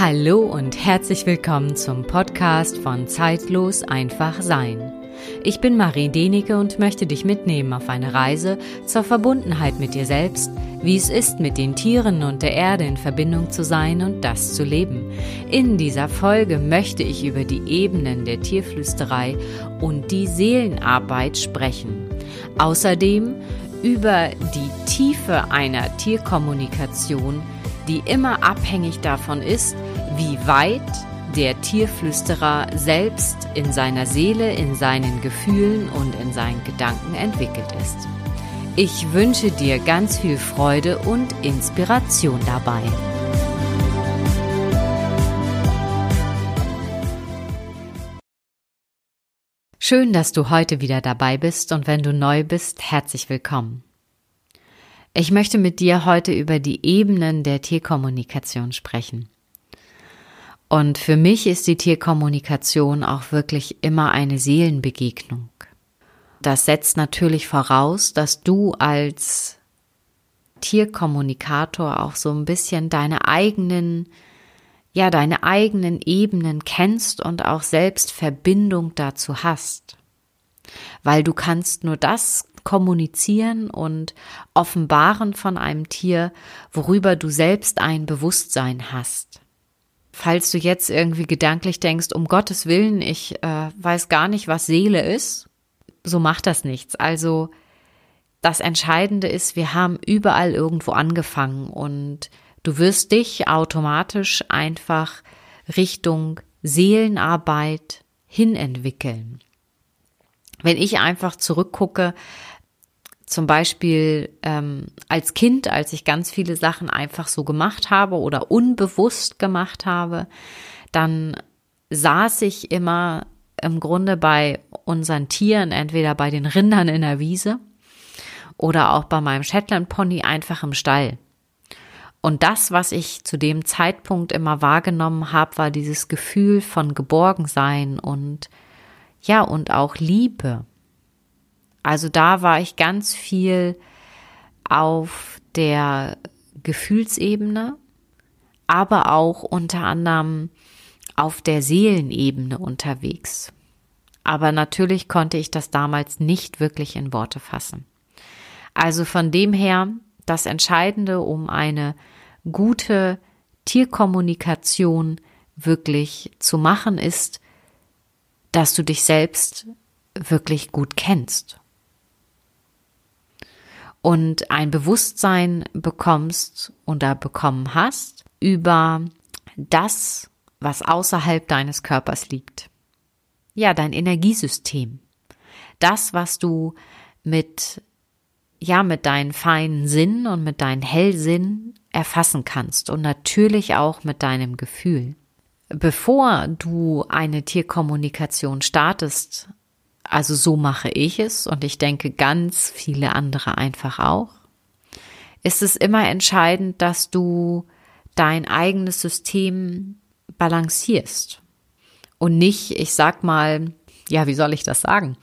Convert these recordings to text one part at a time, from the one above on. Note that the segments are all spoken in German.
Hallo und herzlich willkommen zum Podcast von Zeitlos einfach sein. Ich bin Marie Denike und möchte dich mitnehmen auf eine Reise zur Verbundenheit mit dir selbst, wie es ist, mit den Tieren und der Erde in Verbindung zu sein und das zu leben. In dieser Folge möchte ich über die Ebenen der Tierflüsterei und die Seelenarbeit sprechen. Außerdem über die Tiefe einer Tierkommunikation, die immer abhängig davon ist, wie weit der Tierflüsterer selbst in seiner Seele, in seinen Gefühlen und in seinen Gedanken entwickelt ist. Ich wünsche dir ganz viel Freude und Inspiration dabei. Schön, dass du heute wieder dabei bist und wenn du neu bist, herzlich willkommen. Ich möchte mit dir heute über die Ebenen der Tierkommunikation sprechen. Und für mich ist die Tierkommunikation auch wirklich immer eine Seelenbegegnung. Das setzt natürlich voraus, dass du als Tierkommunikator auch so ein bisschen deine eigenen, ja, deine eigenen Ebenen kennst und auch selbst Verbindung dazu hast. Weil du kannst nur das kommunizieren und offenbaren von einem Tier, worüber du selbst ein Bewusstsein hast. Falls du jetzt irgendwie gedanklich denkst, um Gottes Willen, ich äh, weiß gar nicht, was Seele ist, so macht das nichts. Also das Entscheidende ist, wir haben überall irgendwo angefangen und du wirst dich automatisch einfach Richtung Seelenarbeit hinentwickeln. Wenn ich einfach zurückgucke, zum Beispiel ähm, als Kind, als ich ganz viele Sachen einfach so gemacht habe oder unbewusst gemacht habe, dann saß ich immer im Grunde bei unseren Tieren, entweder bei den Rindern in der Wiese oder auch bei meinem Shetland Pony einfach im Stall. Und das, was ich zu dem Zeitpunkt immer wahrgenommen habe, war dieses Gefühl von Geborgensein und ja, und auch Liebe. Also da war ich ganz viel auf der Gefühlsebene, aber auch unter anderem auf der Seelenebene unterwegs. Aber natürlich konnte ich das damals nicht wirklich in Worte fassen. Also von dem her, das Entscheidende, um eine gute Tierkommunikation wirklich zu machen, ist, dass du dich selbst wirklich gut kennst und ein Bewusstsein bekommst oder bekommen hast über das, was außerhalb deines Körpers liegt. Ja, dein Energiesystem. Das, was du mit, ja, mit deinen feinen Sinnen und mit deinen Hellsinn erfassen kannst und natürlich auch mit deinem Gefühl. Bevor du eine Tierkommunikation startest, also so mache ich es und ich denke ganz viele andere einfach auch. Ist es immer entscheidend, dass du dein eigenes System balancierst und nicht, ich sag mal, ja, wie soll ich das sagen?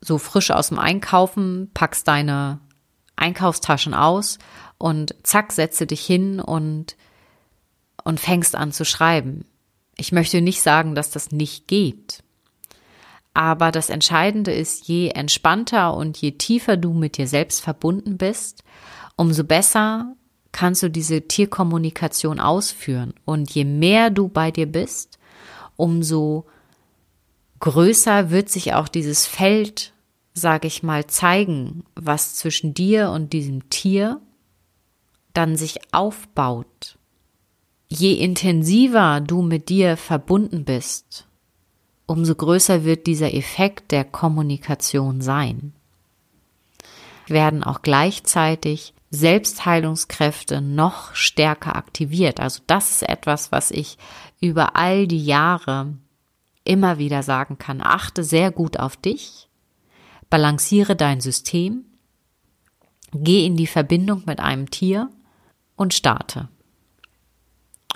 So frisch aus dem Einkaufen, packst deine Einkaufstaschen aus und zack, setze dich hin und, und fängst an zu schreiben. Ich möchte nicht sagen, dass das nicht geht. Aber das Entscheidende ist, je entspannter und je tiefer du mit dir selbst verbunden bist, umso besser kannst du diese Tierkommunikation ausführen. Und je mehr du bei dir bist, umso größer wird sich auch dieses Feld, sage ich mal, zeigen, was zwischen dir und diesem Tier dann sich aufbaut. Je intensiver du mit dir verbunden bist, umso größer wird dieser Effekt der Kommunikation sein. Werden auch gleichzeitig Selbstheilungskräfte noch stärker aktiviert. Also das ist etwas, was ich über all die Jahre immer wieder sagen kann. Achte sehr gut auf dich, balanciere dein System, geh in die Verbindung mit einem Tier und starte.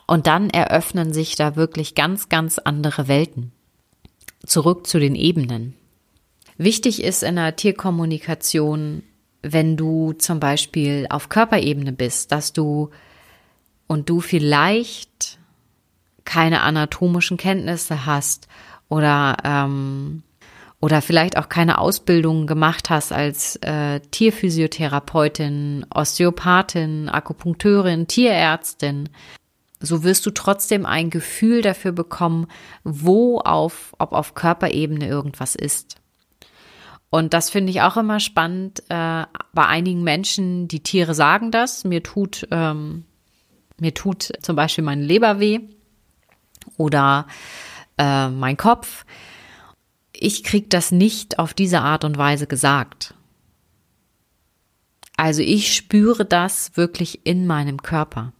Und dann eröffnen sich da wirklich ganz, ganz andere Welten zurück zu den Ebenen. Wichtig ist in der Tierkommunikation, wenn du zum Beispiel auf Körperebene bist, dass du und du vielleicht keine anatomischen Kenntnisse hast oder ähm, oder vielleicht auch keine Ausbildung gemacht hast als äh, Tierphysiotherapeutin, Osteopathin, Akupunkteurin, Tierärztin, so wirst du trotzdem ein Gefühl dafür bekommen, wo auf, ob auf Körperebene irgendwas ist. Und das finde ich auch immer spannend. Äh, bei einigen Menschen, die Tiere sagen das, mir tut, ähm, mir tut zum Beispiel meine Leber weh oder äh, mein Kopf ich krieg das nicht auf diese Art und Weise gesagt. Also ich spüre das wirklich in meinem Körper.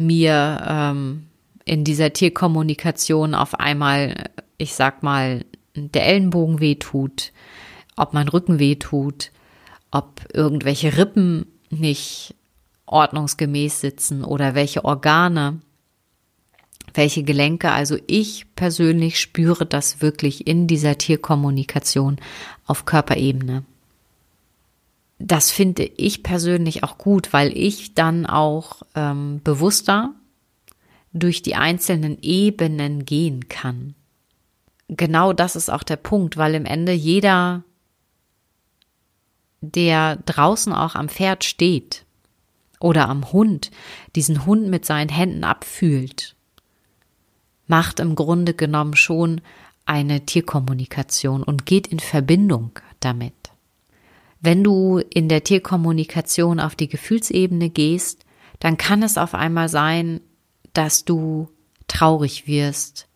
Mir ähm, in dieser Tierkommunikation auf einmal, ich sag mal, der Ellenbogen wehtut, ob mein Rücken wehtut, ob irgendwelche Rippen nicht ordnungsgemäß sitzen oder welche Organe welche Gelenke. Also ich persönlich spüre das wirklich in dieser Tierkommunikation auf Körperebene. Das finde ich persönlich auch gut, weil ich dann auch ähm, bewusster durch die einzelnen Ebenen gehen kann. Genau das ist auch der Punkt, weil im Ende jeder, der draußen auch am Pferd steht oder am Hund, diesen Hund mit seinen Händen abfühlt macht im Grunde genommen schon eine Tierkommunikation und geht in Verbindung damit. Wenn du in der Tierkommunikation auf die Gefühlsebene gehst, dann kann es auf einmal sein, dass du traurig wirst,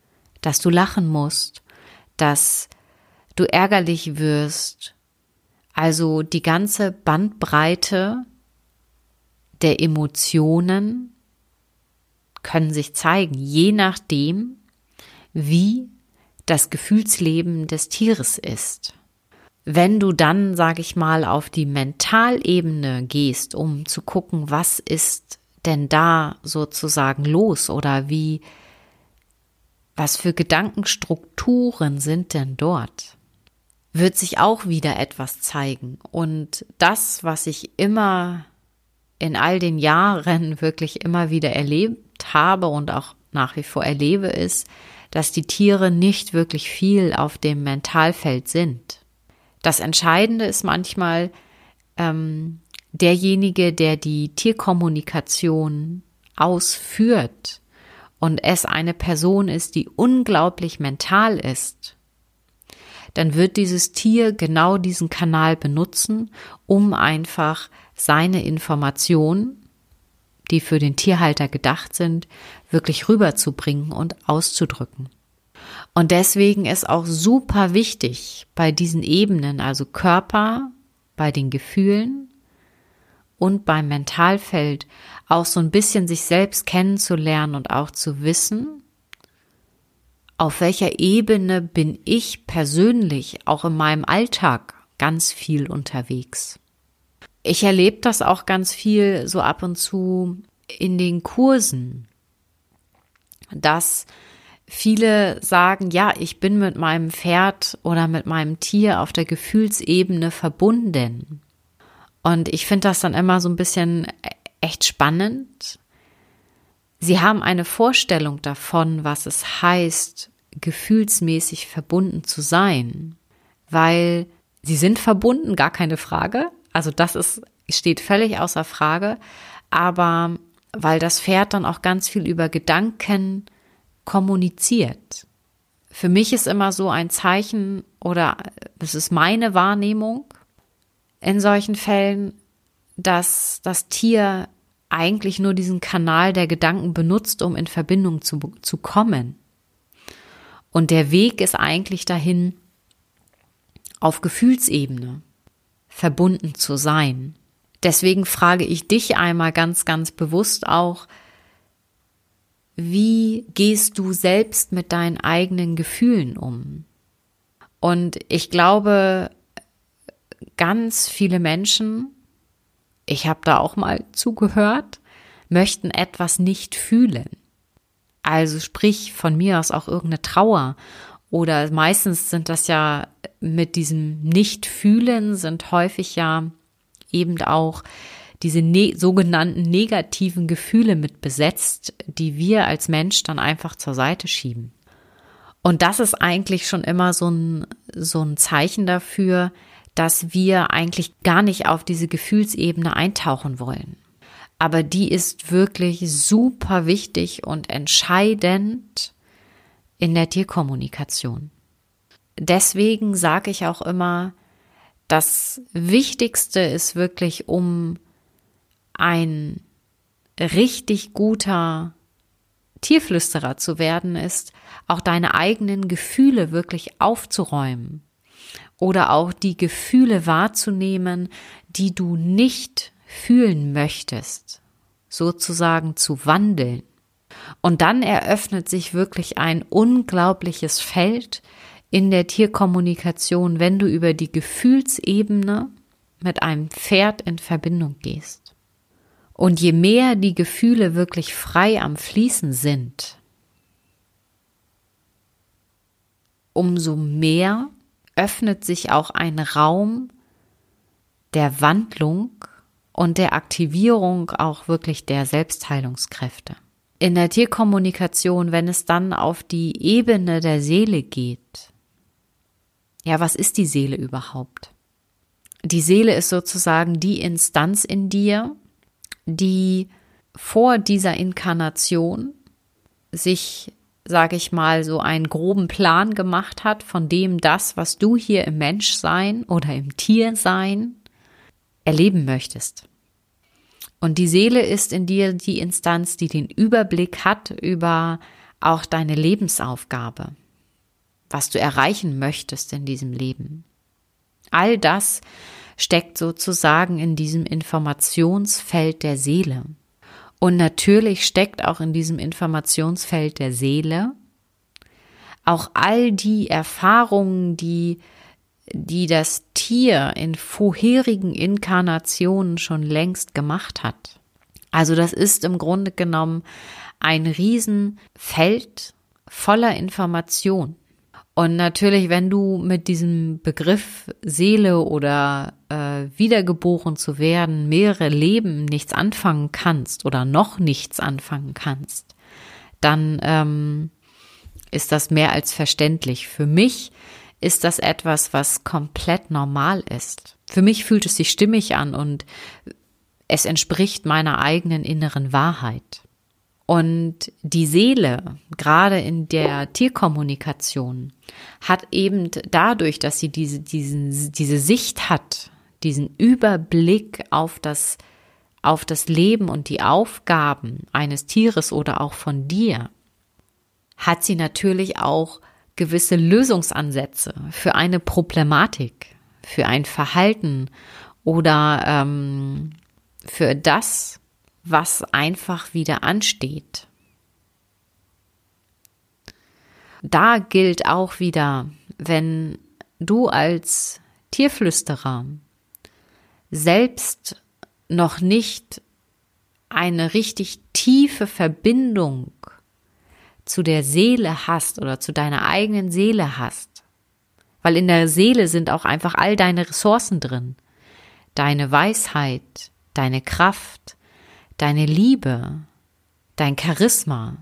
dass du lachen musst, dass du ärgerlich wirst. Also die ganze Bandbreite der Emotionen können sich zeigen, je nachdem, wie das Gefühlsleben des Tieres ist. Wenn du dann, sag ich mal, auf die Mentalebene gehst, um zu gucken, was ist denn da sozusagen los oder wie, was für Gedankenstrukturen sind denn dort? Wird sich auch wieder etwas zeigen. Und das, was ich immer in all den Jahren wirklich immer wieder erlebt habe und auch nach wie vor erlebe, ist, dass die Tiere nicht wirklich viel auf dem Mentalfeld sind. Das Entscheidende ist manchmal ähm, derjenige, der die Tierkommunikation ausführt und es eine Person ist, die unglaublich mental ist, dann wird dieses Tier genau diesen Kanal benutzen, um einfach seine Information die für den Tierhalter gedacht sind, wirklich rüberzubringen und auszudrücken. Und deswegen ist auch super wichtig bei diesen Ebenen, also Körper, bei den Gefühlen und beim Mentalfeld, auch so ein bisschen sich selbst kennenzulernen und auch zu wissen, auf welcher Ebene bin ich persönlich auch in meinem Alltag ganz viel unterwegs. Ich erlebe das auch ganz viel so ab und zu in den Kursen, dass viele sagen, ja, ich bin mit meinem Pferd oder mit meinem Tier auf der Gefühlsebene verbunden. Und ich finde das dann immer so ein bisschen echt spannend. Sie haben eine Vorstellung davon, was es heißt, gefühlsmäßig verbunden zu sein, weil sie sind verbunden, gar keine Frage, also das ist, steht völlig außer Frage. Aber weil das Pferd dann auch ganz viel über Gedanken kommuniziert. Für mich ist immer so ein Zeichen oder es ist meine Wahrnehmung in solchen Fällen, dass das Tier eigentlich nur diesen Kanal der Gedanken benutzt, um in Verbindung zu, zu kommen. Und der Weg ist eigentlich dahin auf Gefühlsebene verbunden zu sein. Deswegen frage ich dich einmal ganz, ganz bewusst auch, wie gehst du selbst mit deinen eigenen Gefühlen um? Und ich glaube, ganz viele Menschen, ich habe da auch mal zugehört, möchten etwas nicht fühlen. Also sprich von mir aus auch irgendeine Trauer oder meistens sind das ja mit diesem Nicht-Fühlen sind häufig ja eben auch diese ne sogenannten negativen Gefühle mit besetzt, die wir als Mensch dann einfach zur Seite schieben. Und das ist eigentlich schon immer so ein, so ein Zeichen dafür, dass wir eigentlich gar nicht auf diese Gefühlsebene eintauchen wollen. Aber die ist wirklich super wichtig und entscheidend in der Tierkommunikation. Deswegen sage ich auch immer, das Wichtigste ist wirklich, um ein richtig guter Tierflüsterer zu werden, ist auch deine eigenen Gefühle wirklich aufzuräumen oder auch die Gefühle wahrzunehmen, die du nicht fühlen möchtest, sozusagen zu wandeln. Und dann eröffnet sich wirklich ein unglaubliches Feld in der Tierkommunikation, wenn du über die Gefühlsebene mit einem Pferd in Verbindung gehst. Und je mehr die Gefühle wirklich frei am Fließen sind, umso mehr öffnet sich auch ein Raum der Wandlung und der Aktivierung auch wirklich der Selbstheilungskräfte. In der Tierkommunikation, wenn es dann auf die Ebene der Seele geht, ja, was ist die Seele überhaupt? Die Seele ist sozusagen die Instanz in dir, die vor dieser Inkarnation sich, sage ich mal, so einen groben Plan gemacht hat von dem das, was du hier im Menschsein oder im Tiersein erleben möchtest. Und die Seele ist in dir die Instanz, die den Überblick hat über auch deine Lebensaufgabe, was du erreichen möchtest in diesem Leben. All das steckt sozusagen in diesem Informationsfeld der Seele. Und natürlich steckt auch in diesem Informationsfeld der Seele auch all die Erfahrungen, die, die das Tier in vorherigen Inkarnationen schon längst gemacht hat. Also das ist im Grunde genommen ein Riesenfeld voller Information. Und natürlich, wenn du mit diesem Begriff Seele oder äh, wiedergeboren zu werden, mehrere Leben nichts anfangen kannst oder noch nichts anfangen kannst, dann ähm, ist das mehr als verständlich. Für mich ist das etwas, was komplett normal ist. Für mich fühlt es sich stimmig an und es entspricht meiner eigenen inneren Wahrheit. Und die Seele, gerade in der Tierkommunikation, hat eben dadurch, dass sie diese, diesen, diese Sicht hat, diesen Überblick auf das, auf das Leben und die Aufgaben eines Tieres oder auch von dir, hat sie natürlich auch gewisse Lösungsansätze für eine Problematik, für ein Verhalten oder ähm, für das, was einfach wieder ansteht. Da gilt auch wieder, wenn du als Tierflüsterer selbst noch nicht eine richtig tiefe Verbindung zu der Seele hast oder zu deiner eigenen Seele hast, weil in der Seele sind auch einfach all deine Ressourcen drin, deine Weisheit, deine Kraft, deine Liebe, dein Charisma,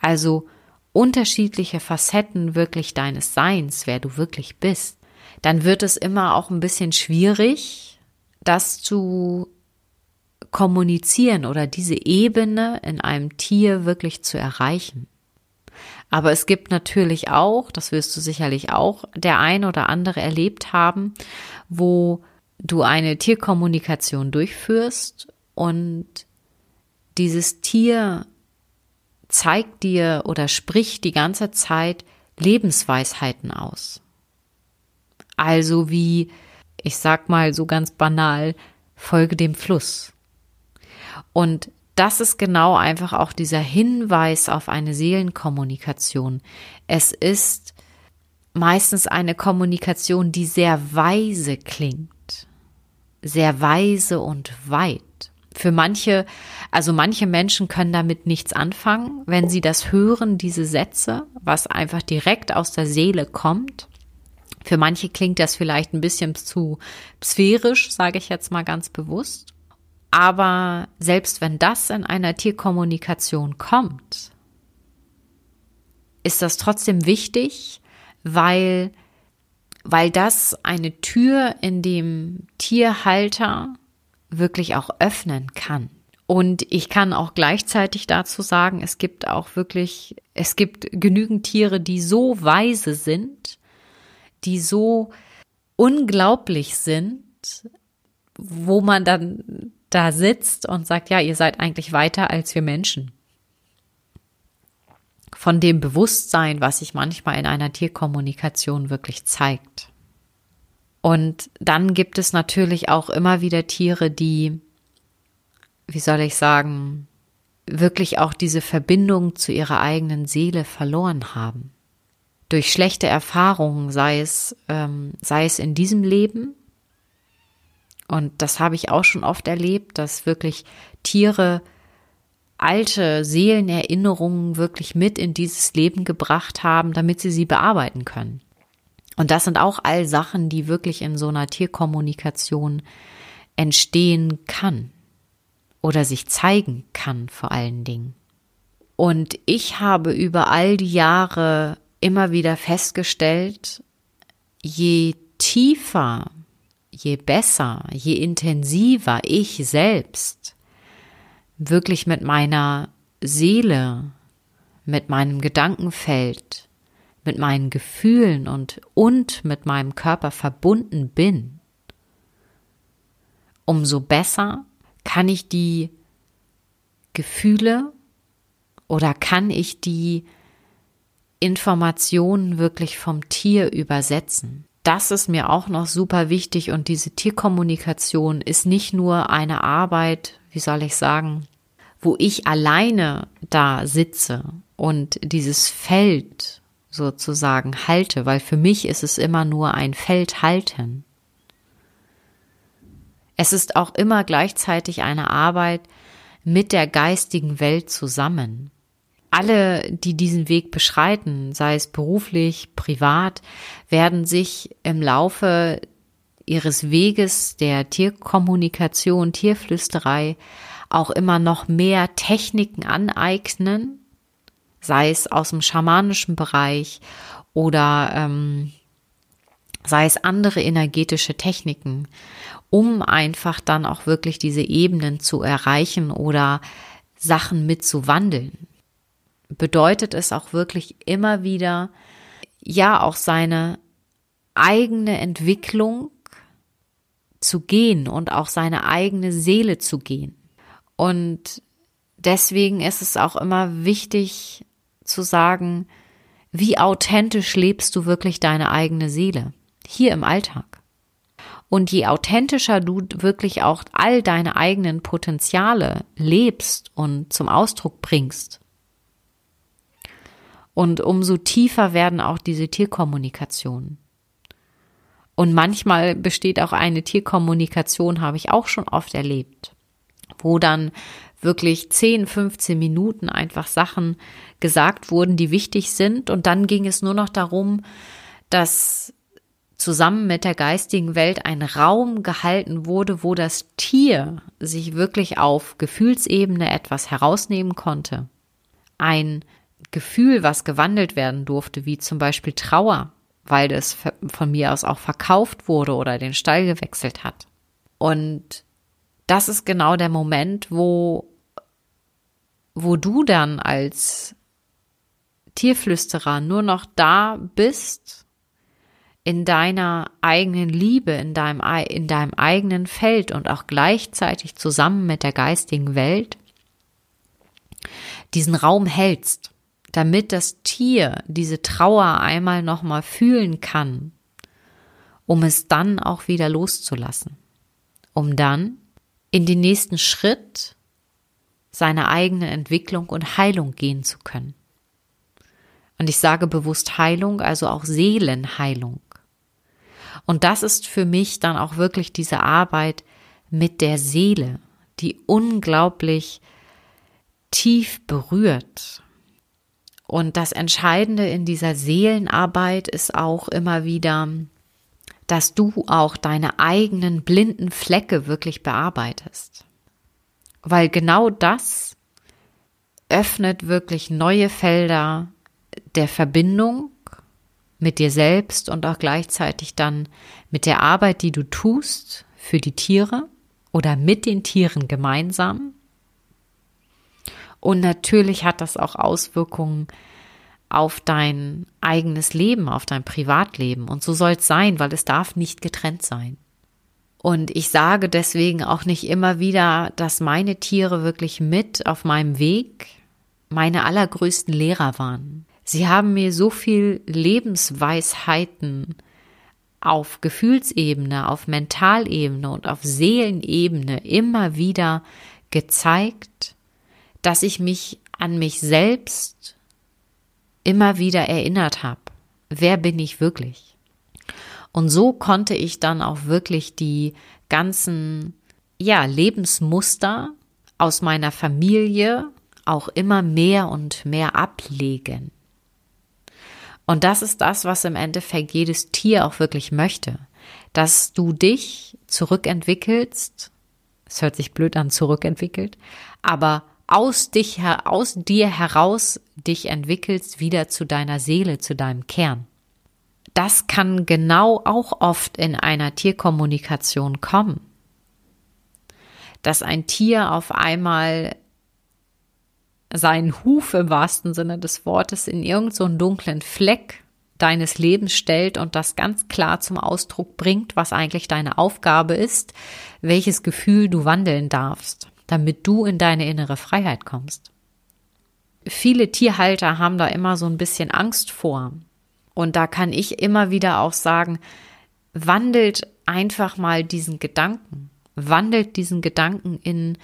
also unterschiedliche Facetten wirklich deines Seins, wer du wirklich bist, dann wird es immer auch ein bisschen schwierig, das zu kommunizieren oder diese Ebene in einem Tier wirklich zu erreichen. Aber es gibt natürlich auch, das wirst du sicherlich auch der ein oder andere erlebt haben, wo du eine Tierkommunikation durchführst und dieses Tier zeigt dir oder spricht die ganze Zeit Lebensweisheiten aus. Also wie, ich sag mal so ganz banal, folge dem Fluss. Und das ist genau einfach auch dieser Hinweis auf eine Seelenkommunikation. Es ist meistens eine Kommunikation, die sehr weise klingt, sehr weise und weit. Für manche, also manche Menschen können damit nichts anfangen, wenn sie das hören, diese Sätze, was einfach direkt aus der Seele kommt. Für manche klingt das vielleicht ein bisschen zu sphärisch, sage ich jetzt mal ganz bewusst. Aber selbst wenn das in einer Tierkommunikation kommt, ist das trotzdem wichtig, weil, weil das eine Tür in dem Tierhalter wirklich auch öffnen kann. Und ich kann auch gleichzeitig dazu sagen, es gibt auch wirklich, es gibt genügend Tiere, die so weise sind, die so unglaublich sind, wo man dann da sitzt und sagt, ja, ihr seid eigentlich weiter als wir Menschen. Von dem Bewusstsein, was sich manchmal in einer Tierkommunikation wirklich zeigt. Und dann gibt es natürlich auch immer wieder Tiere, die, wie soll ich sagen, wirklich auch diese Verbindung zu ihrer eigenen Seele verloren haben. Durch schlechte Erfahrungen, sei es, ähm, sei es in diesem Leben, und das habe ich auch schon oft erlebt, dass wirklich Tiere alte Seelenerinnerungen wirklich mit in dieses Leben gebracht haben, damit sie sie bearbeiten können. Und das sind auch all Sachen, die wirklich in so einer Tierkommunikation entstehen kann oder sich zeigen kann vor allen Dingen. Und ich habe über all die Jahre immer wieder festgestellt, je tiefer, je besser, je intensiver ich selbst wirklich mit meiner Seele, mit meinem Gedankenfeld, mit meinen Gefühlen und, und mit meinem Körper verbunden bin, umso besser kann ich die Gefühle oder kann ich die Informationen wirklich vom Tier übersetzen. Das ist mir auch noch super wichtig und diese Tierkommunikation ist nicht nur eine Arbeit, wie soll ich sagen, wo ich alleine da sitze und dieses Feld sozusagen halte, weil für mich ist es immer nur ein Feld halten. Es ist auch immer gleichzeitig eine Arbeit mit der geistigen Welt zusammen. Alle, die diesen Weg beschreiten, sei es beruflich, privat, werden sich im Laufe ihres Weges der Tierkommunikation, Tierflüsterei auch immer noch mehr Techniken aneignen, sei es aus dem schamanischen Bereich oder ähm, sei es andere energetische Techniken, um einfach dann auch wirklich diese Ebenen zu erreichen oder Sachen mitzuwandeln. Bedeutet es auch wirklich immer wieder, ja, auch seine eigene Entwicklung zu gehen und auch seine eigene Seele zu gehen. Und deswegen ist es auch immer wichtig, zu sagen, wie authentisch lebst du wirklich deine eigene Seele hier im Alltag. Und je authentischer du wirklich auch all deine eigenen Potenziale lebst und zum Ausdruck bringst, und umso tiefer werden auch diese Tierkommunikationen. Und manchmal besteht auch eine Tierkommunikation, habe ich auch schon oft erlebt, wo dann wirklich 10, 15 Minuten einfach Sachen gesagt wurden, die wichtig sind. Und dann ging es nur noch darum, dass zusammen mit der geistigen Welt ein Raum gehalten wurde, wo das Tier sich wirklich auf Gefühlsebene etwas herausnehmen konnte. Ein Gefühl, was gewandelt werden durfte, wie zum Beispiel Trauer, weil das von mir aus auch verkauft wurde oder den Stall gewechselt hat. Und das ist genau der Moment, wo wo du dann als Tierflüsterer nur noch da bist, in deiner eigenen Liebe, in deinem, in deinem eigenen Feld und auch gleichzeitig zusammen mit der geistigen Welt, diesen Raum hältst, damit das Tier diese Trauer einmal nochmal fühlen kann, um es dann auch wieder loszulassen, um dann in den nächsten Schritt seine eigene Entwicklung und Heilung gehen zu können. Und ich sage bewusst Heilung, also auch Seelenheilung. Und das ist für mich dann auch wirklich diese Arbeit mit der Seele, die unglaublich tief berührt. Und das Entscheidende in dieser Seelenarbeit ist auch immer wieder, dass du auch deine eigenen blinden Flecke wirklich bearbeitest Weil genau das öffnet wirklich neue Felder der Verbindung mit dir selbst und auch gleichzeitig dann mit der Arbeit, die du tust für die Tiere oder mit den Tieren gemeinsam. Und natürlich hat das auch Auswirkungen auf dein eigenes Leben, auf dein Privatleben. Und so soll es sein, weil es darf nicht getrennt sein. Und ich sage deswegen auch nicht immer wieder, dass meine Tiere wirklich mit auf meinem Weg meine allergrößten Lehrer waren. Sie haben mir so viel Lebensweisheiten auf Gefühlsebene, auf Mentalebene und auf Seelenebene immer wieder gezeigt, dass ich mich an mich selbst immer wieder erinnert habe. Wer bin ich wirklich? Und so konnte ich dann auch wirklich die ganzen, ja, Lebensmuster aus meiner Familie auch immer mehr und mehr ablegen. Und das ist das, was im Endeffekt jedes Tier auch wirklich möchte. Dass du dich zurückentwickelst. Es hört sich blöd an, zurückentwickelt. Aber aus dich, aus dir heraus dich entwickelst wieder zu deiner Seele, zu deinem Kern. Das kann genau auch oft in einer Tierkommunikation kommen. Dass ein Tier auf einmal seinen Huf im wahrsten Sinne des Wortes in irgendeinen so dunklen Fleck deines Lebens stellt und das ganz klar zum Ausdruck bringt, was eigentlich deine Aufgabe ist, welches Gefühl du wandeln darfst, damit du in deine innere Freiheit kommst. Viele Tierhalter haben da immer so ein bisschen Angst vor. Und da kann ich immer wieder auch sagen, wandelt einfach mal diesen Gedanken, wandelt diesen Gedanken in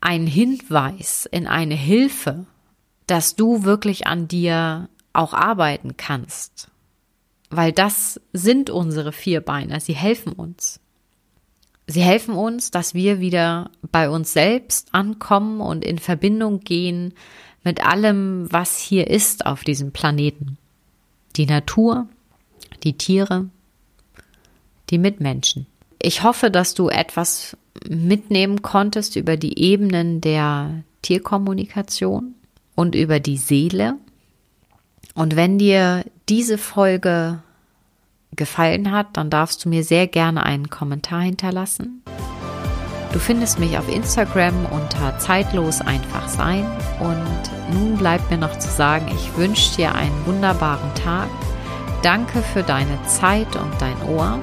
einen Hinweis, in eine Hilfe, dass du wirklich an dir auch arbeiten kannst. Weil das sind unsere Vierbeiner, sie helfen uns. Sie helfen uns, dass wir wieder bei uns selbst ankommen und in Verbindung gehen mit allem, was hier ist auf diesem Planeten. Die Natur, die Tiere, die Mitmenschen. Ich hoffe, dass du etwas mitnehmen konntest über die Ebenen der Tierkommunikation und über die Seele. Und wenn dir diese Folge gefallen hat, dann darfst du mir sehr gerne einen Kommentar hinterlassen. Du findest mich auf Instagram unter zeitlos einfach sein. Und nun bleibt mir noch zu sagen, ich wünsche dir einen wunderbaren Tag. Danke für deine Zeit und dein Ohr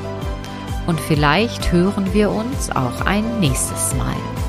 und vielleicht hören wir uns auch ein nächstes Mal.